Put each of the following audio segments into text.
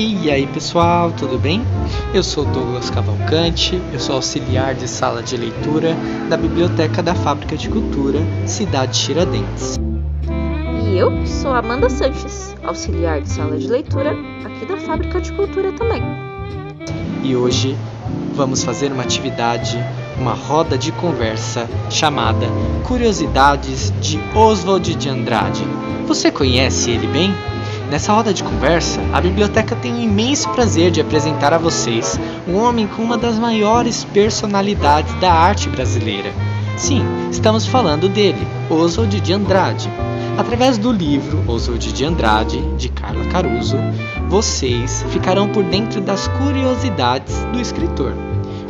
E aí pessoal, tudo bem? Eu sou Douglas Cavalcante, eu sou auxiliar de sala de leitura da Biblioteca da Fábrica de Cultura, Cidade Tiradentes. E eu sou Amanda Sanches, auxiliar de sala de leitura aqui da Fábrica de Cultura também. E hoje vamos fazer uma atividade, uma roda de conversa chamada Curiosidades de Oswald de Andrade. Você conhece ele bem? Nessa roda de conversa, a biblioteca tem o imenso prazer de apresentar a vocês um homem com uma das maiores personalidades da arte brasileira. Sim, estamos falando dele, Oswald de Andrade. Através do livro Oswald de Andrade, de Carla Caruso, vocês ficarão por dentro das curiosidades do escritor.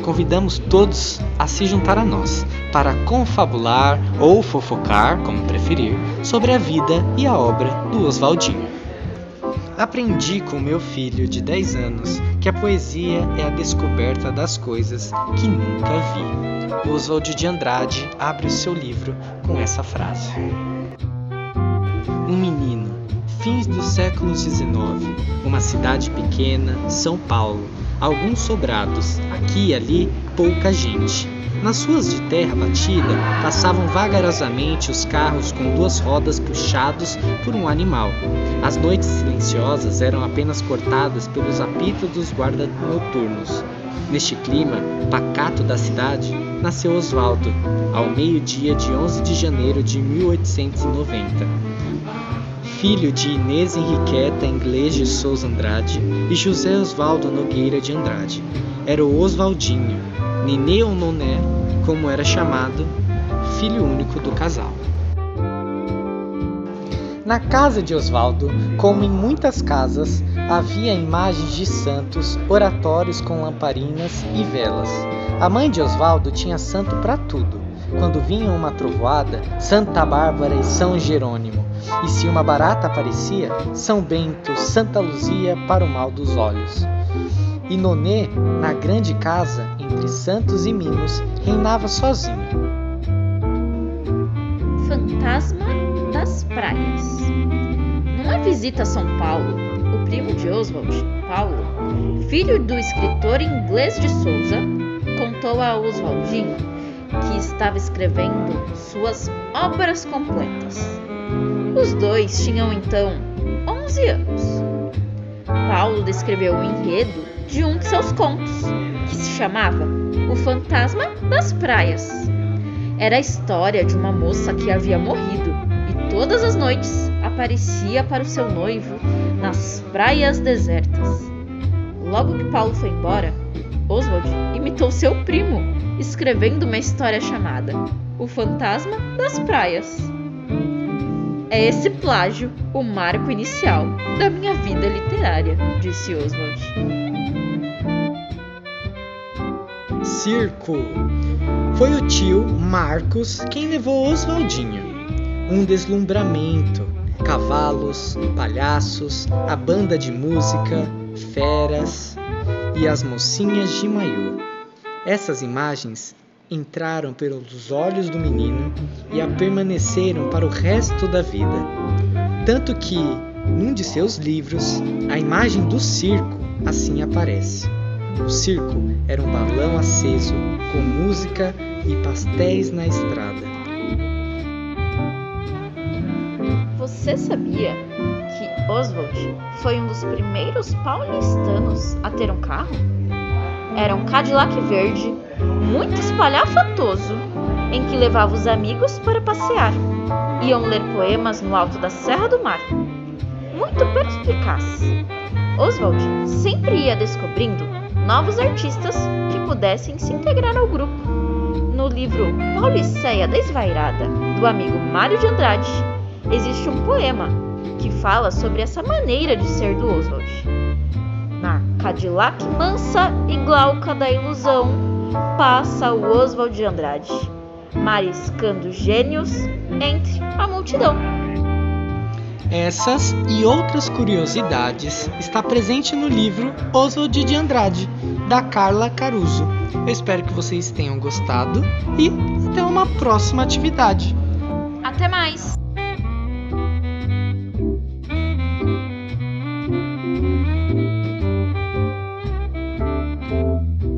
Convidamos todos a se juntar a nós para confabular ou fofocar, como preferir, sobre a vida e a obra do Oswaldinho. Aprendi com meu filho de 10 anos que a poesia é a descoberta das coisas que nunca vi. Oswald de Andrade abre o seu livro com essa frase. Um menino, fins do século XIX, uma cidade pequena, São Paulo, alguns sobrados, aqui e ali pouca gente. Nas ruas de terra batida passavam vagarosamente os carros com duas rodas puxados por um animal. As noites silenciosas eram apenas cortadas pelos apitos dos guardas noturnos. Neste clima pacato da cidade, nasceu Oswaldo, ao meio-dia de 11 de janeiro de 1890 filho de Inês Henriqueta Inglês de Souza Andrade e José Osvaldo Nogueira de Andrade. Era o Oswaldinho, Nenê ou Noné, como era chamado, filho único do casal. Na casa de Osvaldo, como em muitas casas, havia imagens de santos, oratórios com lamparinas e velas. A mãe de Osvaldo tinha santo para tudo. Quando vinha uma trovoada, Santa Bárbara e São Jerônimo. E se uma barata aparecia, São Bento, Santa Luzia para o mal dos olhos. E Nonê, na grande casa, entre santos e mimos, reinava sozinho. Fantasma das Praias. Numa visita a São Paulo, o primo de Oswald, Paulo, filho do escritor inglês de Souza, contou a Oswaldinho que estava escrevendo suas obras completas. Os dois tinham então 11 anos. Paulo descreveu o enredo de um de seus contos, que se chamava O Fantasma das Praias. Era a história de uma moça que havia morrido e todas as noites aparecia para o seu noivo nas praias desertas. Logo que Paulo foi embora, Oswald imitou seu primo, escrevendo uma história chamada O Fantasma das Praias. É esse plágio o marco inicial da minha vida literária, disse Oswald. Circo. Foi o tio Marcos quem levou Oswaldinho. Um deslumbramento, cavalos, palhaços, a banda de música, feras e as mocinhas de maiô. Essas imagens entraram pelos olhos do menino e a permaneceram para o resto da vida. Tanto que, num de seus livros, a imagem do circo assim aparece. O circo era um balão aceso com música e pastéis na estrada. Você sabia que Oswald foi um dos primeiros paulistanos a ter um carro? Era um Cadillac verde, muito espalhafatoso, em que levava os amigos para passear. Iam ler poemas no alto da Serra do Mar. Muito perspicaz. Oswald sempre ia descobrindo novos artistas que pudessem se integrar ao grupo. No livro Pauliceia Desvairada, do amigo Mário de Andrade, existe um poema que fala sobre essa maneira de ser do Oswald. Cadillac mansa e glauca da ilusão, passa o Oswald de Andrade, mariscando gênios entre a multidão. Essas e outras curiosidades está presente no livro Oswald de Andrade, da Carla Caruso. Eu espero que vocês tenham gostado e até uma próxima atividade. Até mais!